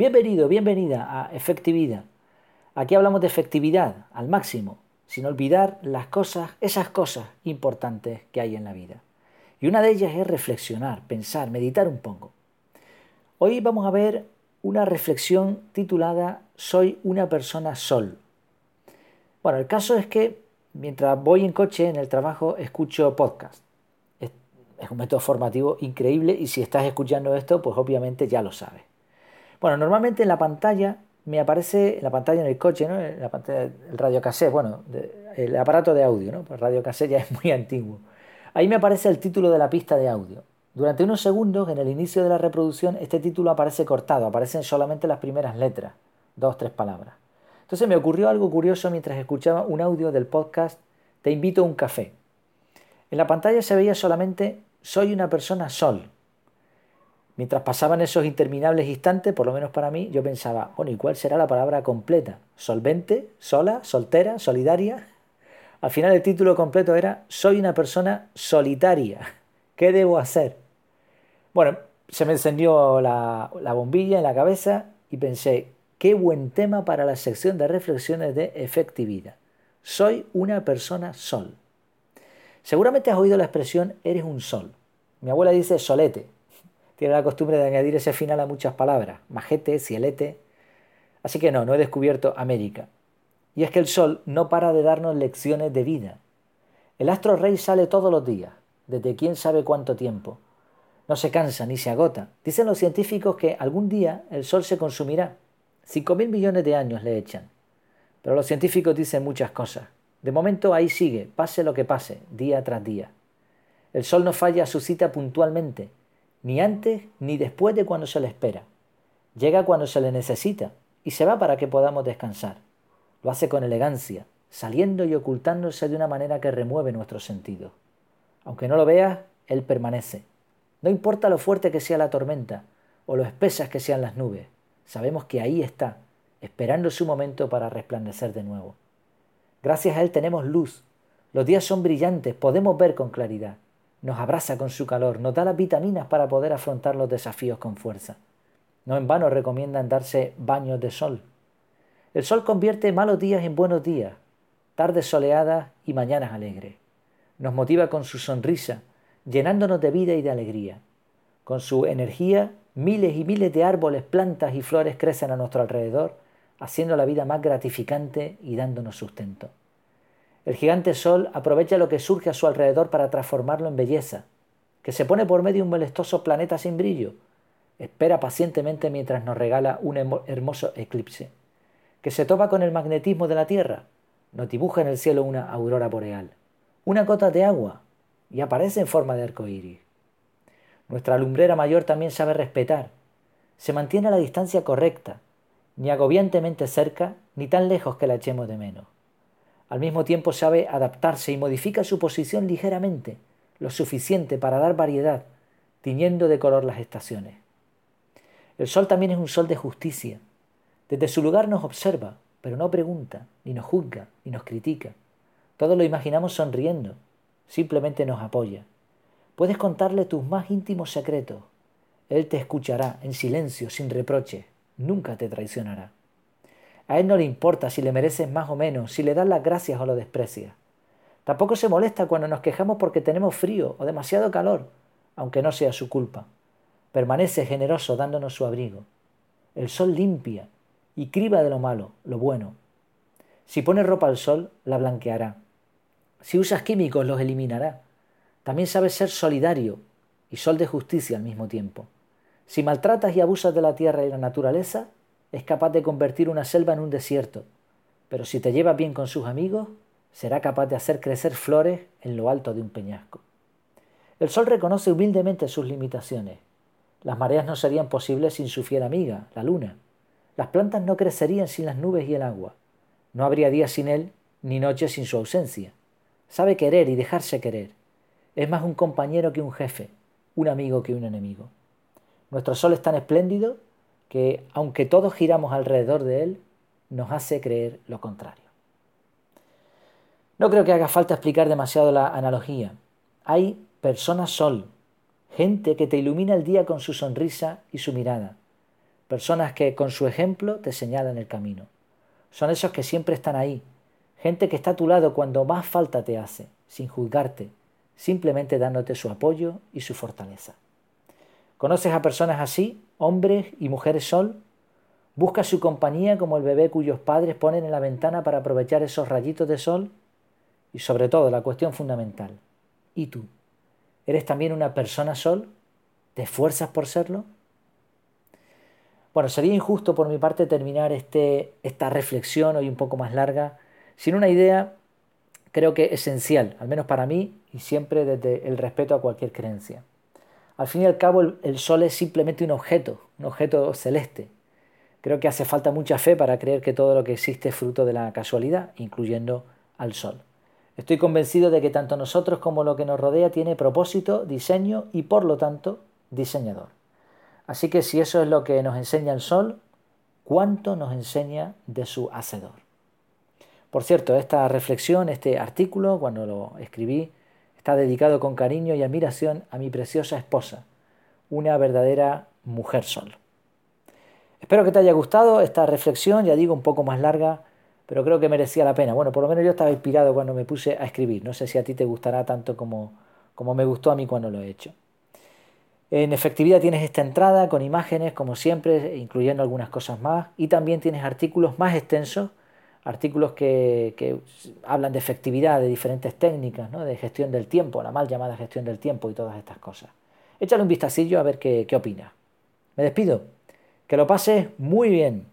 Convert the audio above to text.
Bienvenido, bienvenida a Efectividad. Aquí hablamos de efectividad al máximo, sin olvidar las cosas, esas cosas importantes que hay en la vida. Y una de ellas es reflexionar, pensar, meditar un poco. Hoy vamos a ver una reflexión titulada Soy una persona sol. Bueno, el caso es que mientras voy en coche en el trabajo escucho podcast. Es, un método formativo increíble y si estás escuchando esto, pues obviamente ya lo sabes. Bueno, normalmente en la pantalla me aparece, en la pantalla en el coche, ¿no? en la pantalla bueno, el aparato de audio, ¿no? Pues radio cassette ya es muy antiguo. Ahí me aparece el título de la pista de audio. Durante unos segundos, en el inicio de la reproducción, este título aparece cortado, aparecen solamente las primeras letras, dos, tres palabras. Entonces me ocurrió algo curioso mientras escuchaba un audio del podcast Te invito a un café. En la pantalla se veía solamente Soy una persona sol. Mientras pasaban esos interminables instantes, por lo menos para mí, yo pensaba, bueno, ¿y cuál será la palabra completa? ¿Solvente? ¿Sola? ¿Soltera? ¿Solidaria? Al final el título completo era Soy una persona solitaria. ¿Qué debo hacer? Bueno, se me encendió la, bombilla en la cabeza y pensé, qué buen tema para la sección de reflexiones de efectividad. Soy una persona sol. Seguramente has oído la expresión eres un sol. Mi abuela dice solete. Tiene la costumbre de añadir ese final a muchas palabras, majete, cielete. Así que no, no he descubierto América. Y es que el sol no para de darnos lecciones de vida. El astro rey sale todos los días, desde quién sabe cuánto tiempo. No se cansa ni se agota. Dicen los científicos que algún día el sol se consumirá. Cinco mil millones de años le echan. Pero los científicos dicen muchas cosas. De momento ahí sigue, pase lo que pase, día tras día. El sol no falla su cita puntualmente, ni antes ni después de cuando se le espera. Llega cuando se le necesita y se va para que podamos descansar. Lo hace con elegancia, saliendo y ocultándose de una manera que remueve nuestros sentidos. Aunque no lo veas, Él permanece. No importa lo fuerte que sea la tormenta o lo espesas que sean las nubes, sabemos que ahí está, esperando su momento para resplandecer de nuevo. Gracias a Él tenemos luz. Los días son brillantes, podemos ver con claridad. Nos abraza con su calor, nos da las vitaminas para poder afrontar los desafíos con fuerza. No en vano recomiendan darse baños de sol. El sol convierte malos días en buenos días, tardes soleadas y mañanas alegres. Nos motiva con su sonrisa, llenándonos de vida y de alegría. Con su energía, miles y miles de árboles, plantas y flores crecen a nuestro alrededor, haciendo la vida más gratificante y dándonos sustento. El gigante sol aprovecha lo que surge a su alrededor para transformarlo en belleza, que se pone por medio de un molestoso planeta sin brillo. Espera pacientemente mientras nos regala un hermoso eclipse que se topa con el magnetismo de la Tierra, nos dibuja en el cielo una aurora boreal, una gota de agua, y aparece en forma de arco iris. Nuestra lumbrera mayor también sabe respetar, se mantiene a la distancia correcta, ni agobiantemente cerca, ni tan lejos que la echemos de menos. Al mismo tiempo sabe adaptarse y modifica su posición ligeramente, lo suficiente para dar variedad, tiñendo de color las estaciones. El sol también es un sol de justicia, desde su lugar nos observa, pero no pregunta, ni nos juzga, ni nos critica. Todo lo imaginamos sonriendo, simplemente nos apoya. Puedes contarle tus más íntimos secretos. Él te escuchará en silencio, sin reproche, nunca te traicionará. A él no le importa si le mereces más o menos, si le das las gracias o lo desprecias. Tampoco se molesta cuando nos quejamos porque tenemos frío o demasiado calor, aunque no sea su culpa. Permanece generoso dándonos su abrigo. El sol limpia, y criba de lo malo, lo bueno. Si pones ropa al sol, la blanqueará. Si usas químicos, los eliminará. También sabes ser solidario y sol de justicia al mismo tiempo. Si maltratas y abusas de la tierra y la naturaleza, es capaz de convertir una selva en un desierto. Pero si te llevas bien con sus amigos, será capaz de hacer crecer flores en lo alto de un peñasco. El sol reconoce humildemente sus limitaciones. Las mareas no serían posibles sin su fiel amiga, la luna. Las plantas no crecerían sin las nubes y el agua. No habría día sin él, ni noche sin su ausencia. Sabe querer y dejarse querer. Es más un compañero que un jefe, un amigo que un enemigo. Nuestro sol es tan espléndido que, aunque todos giramos alrededor de él, nos hace creer lo contrario. No creo que haga falta explicar demasiado la analogía. Hay personas sol, gente que te ilumina el día con su sonrisa y su mirada, personas que con su ejemplo te señalan el camino. Son esos que siempre están ahí, gente que está a tu lado cuando más falta te hace, sin juzgarte, simplemente dándote su apoyo y su fortaleza. ¿Conoces a personas así, hombres y mujeres sol? ¿Buscas su compañía como el bebé cuyos padres ponen en la ventana para aprovechar esos rayitos de sol? Y sobre todo, la cuestión fundamental, ¿y tú? ¿Eres también una persona sol? ¿Te esfuerzas por serlo? Bueno, sería injusto por mi parte terminar este, esta reflexión hoy un poco más larga sin una idea creo que esencial, al menos para mí y siempre desde el respeto a cualquier creencia. Al fin y al cabo el, sol es simplemente un objeto, un objeto celeste. Creo que hace falta mucha fe para creer que todo lo que existe es fruto de la casualidad, incluyendo al sol. Estoy convencido de que tanto nosotros como lo que nos rodea tiene propósito, diseño y por lo tanto diseñador. Así que si eso es lo que nos enseña el sol, ¿cuánto nos enseña de su hacedor? Por cierto, esta reflexión, este artículo, cuando lo escribí, está dedicado con cariño y admiración a mi preciosa esposa, una verdadera mujer sol. Espero que te haya gustado esta reflexión, ya digo, un poco más larga, pero creo que merecía la pena. Bueno, por lo menos yo estaba inspirado cuando me puse a escribir. No sé si a ti te gustará tanto como, como me gustó a mí cuando lo he hecho. En efectividad tienes esta entrada con imágenes, como siempre, incluyendo algunas cosas más, y también tienes artículos más extensos, artículos que, hablan de efectividad, de diferentes técnicas, ¿no? de gestión del tiempo, la mal llamada gestión del tiempo y todas estas cosas. Échale un vistacillo a ver qué, qué opinas. Me despido. Que lo pases muy bien.